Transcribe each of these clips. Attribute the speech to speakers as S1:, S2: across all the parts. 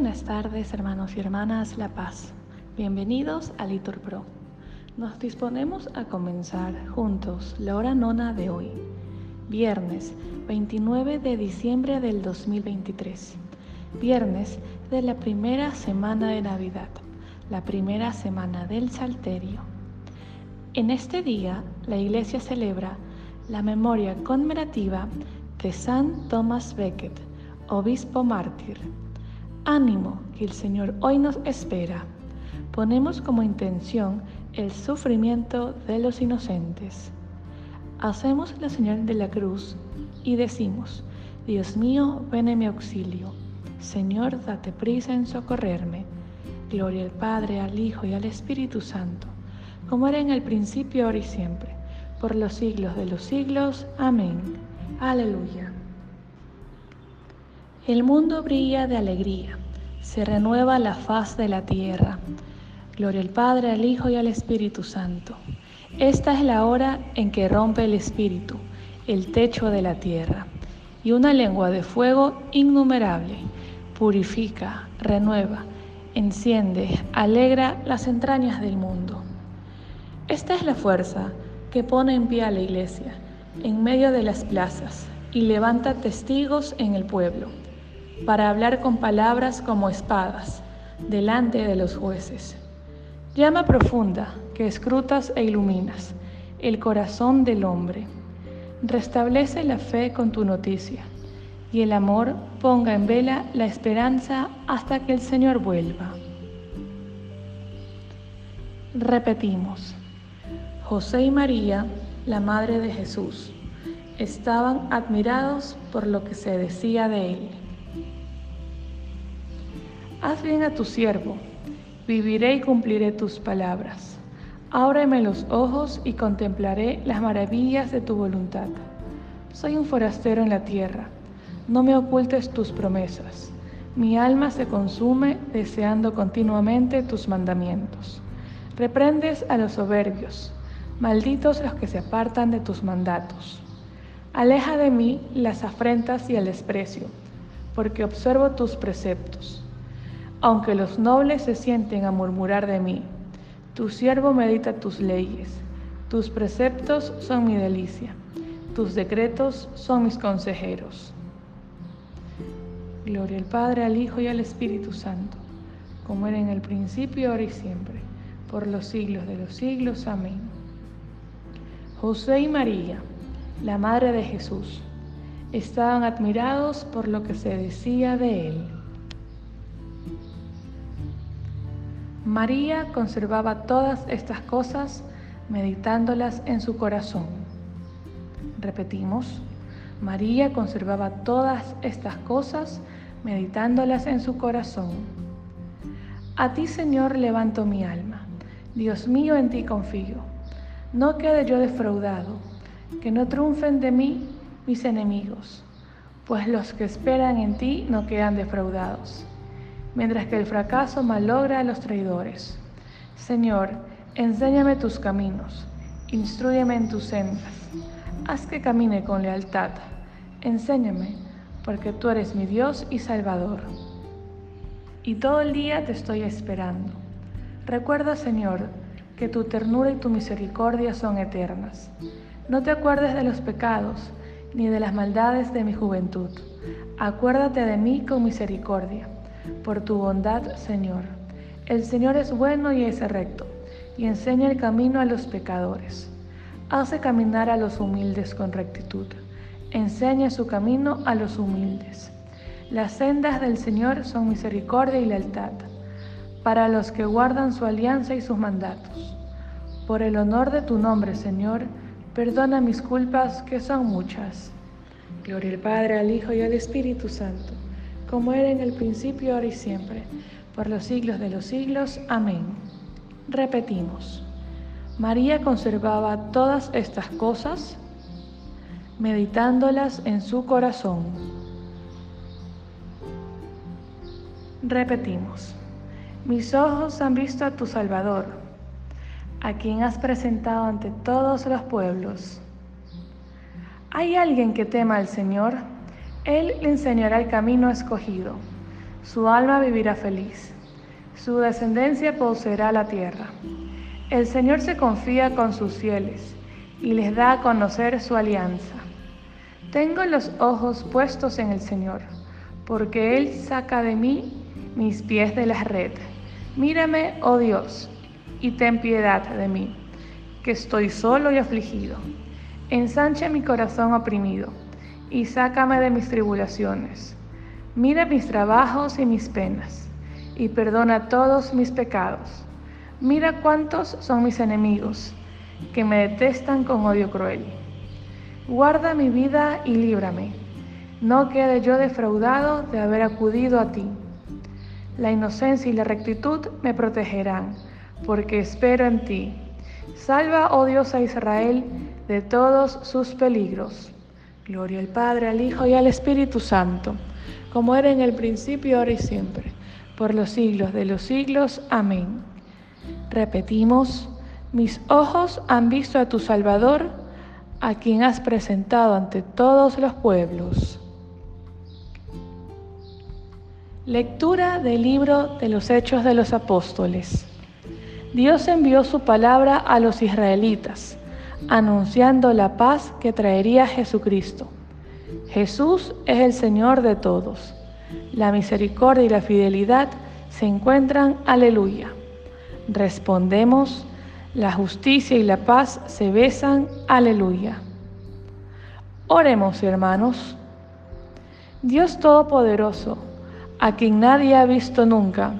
S1: Buenas tardes, hermanos y hermanas La Paz. Bienvenidos a Litur Pro. Nos disponemos a comenzar juntos la hora nona de hoy, viernes 29 de diciembre del 2023, viernes de la primera semana de Navidad, la primera semana del Salterio. En este día, la Iglesia celebra la memoria conmemorativa de San Thomas Becket, obispo mártir Ánimo, que el Señor hoy nos espera. Ponemos como intención el sufrimiento de los inocentes. Hacemos la señal de la cruz y decimos, Dios mío, ven en mi auxilio. Señor, date prisa en socorrerme. Gloria al Padre, al Hijo y al Espíritu Santo, como era en el principio, ahora y siempre, por los siglos de los siglos. Amén. Aleluya. El mundo brilla de alegría, se renueva la faz de la tierra. Gloria al Padre, al Hijo y al Espíritu Santo. Esta es la hora en que rompe el Espíritu, el techo de la tierra, y una lengua de fuego innumerable purifica, renueva, enciende, alegra las entrañas del mundo. Esta es la fuerza que pone en pie a la iglesia en medio de las plazas y levanta testigos en el pueblo para hablar con palabras como espadas delante de los jueces. Llama profunda que escrutas e iluminas el corazón del hombre. Restablece la fe con tu noticia y el amor ponga en vela la esperanza hasta que el Señor vuelva. Repetimos, José y María, la Madre de Jesús, estaban admirados por lo que se decía de él. Haz bien a tu siervo, viviré y cumpliré tus palabras. Ábreme los ojos y contemplaré las maravillas de tu voluntad. Soy un forastero en la tierra, no me ocultes tus promesas. Mi alma se consume deseando continuamente tus mandamientos. Reprendes a los soberbios, malditos los que se apartan de tus mandatos. Aleja de mí las afrentas y el desprecio, porque observo tus preceptos. Aunque los nobles se sienten a murmurar de mí, tu siervo medita tus leyes, tus preceptos son mi delicia, tus decretos son mis consejeros. Gloria al Padre, al Hijo y al Espíritu Santo, como era en el principio, ahora y siempre, por los siglos de los siglos. Amén. José y María, la Madre de Jesús, estaban admirados por lo que se decía de él. María conservaba todas estas cosas meditándolas en su corazón. Repetimos, María conservaba todas estas cosas meditándolas en su corazón. A ti, Señor, levanto mi alma. Dios mío, en ti confío. No quede yo defraudado, que no triunfen de mí mis enemigos, pues los que esperan en ti no quedan defraudados mientras que el fracaso malogra a los traidores. Señor, enséñame tus caminos, instruyeme en tus sendas, haz que camine con lealtad, enséñame, porque tú eres mi Dios y Salvador. Y todo el día te estoy esperando. Recuerda, Señor, que tu ternura y tu misericordia son eternas. No te acuerdes de los pecados ni de las maldades de mi juventud. Acuérdate de mí con misericordia por tu bondad, Señor. El Señor es bueno y es recto, y enseña el camino a los pecadores. Hace caminar a los humildes con rectitud. Enseña su camino a los humildes. Las sendas del Señor son misericordia y lealtad, para los que guardan su alianza y sus mandatos. Por el honor de tu nombre, Señor, perdona mis culpas, que son muchas. Gloria al Padre, al Hijo y al Espíritu Santo como era en el principio, ahora y siempre, por los siglos de los siglos. Amén. Repetimos. María conservaba todas estas cosas, meditándolas en su corazón. Repetimos. Mis ojos han visto a tu Salvador, a quien has presentado ante todos los pueblos. ¿Hay alguien que tema al Señor? Él le enseñará el camino escogido. Su alma vivirá feliz. Su descendencia poseerá la tierra. El Señor se confía con sus fieles y les da a conocer su alianza. Tengo los ojos puestos en el Señor, porque Él saca de mí mis pies de la red. Mírame, oh Dios, y ten piedad de mí, que estoy solo y afligido. Ensancha mi corazón oprimido, y sácame de mis tribulaciones. Mira mis trabajos y mis penas, y perdona todos mis pecados Mira cuántos son mis enemigos, que me detestan con odio cruel. Guarda mi vida y líbrame. No quede yo defraudado de haber acudido a ti. La inocencia y la rectitud me protegerán, porque espero en ti. Salva, oh Dios, a Israel de todos sus peligros. Gloria al Padre, al Hijo y al Espíritu Santo, como era en el principio, ahora y siempre, por los siglos de los siglos. Amén. Repetimos, mis ojos han visto a tu Salvador, a quien has presentado ante todos los pueblos. Lectura del libro de los Hechos de los Apóstoles. Dios envió su palabra a los israelitas, anunciando la paz que traería Jesucristo. Jesús es el Señor de todos. La misericordia y la fidelidad se encuentran, aleluya. Respondemos, la justicia y la paz se besan, aleluya. Oremos, hermanos. Dios Todopoderoso, a quien nadie ha visto nunca,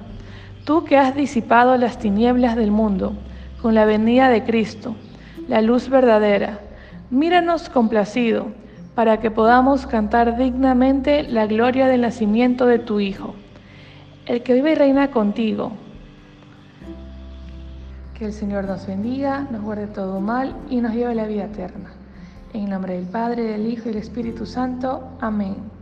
S1: tú que has disipado las tinieblas del mundo con la venida de Cristo, la luz verdadera, míranos complacido para que podamos cantar dignamente la gloria del nacimiento de tu Hijo, el que vive y reina contigo que el Señor nos bendiga, nos guarde todo mal y nos lleve a la vida eterna. En nombre del Padre, del Hijo y del Espíritu Santo. Amén.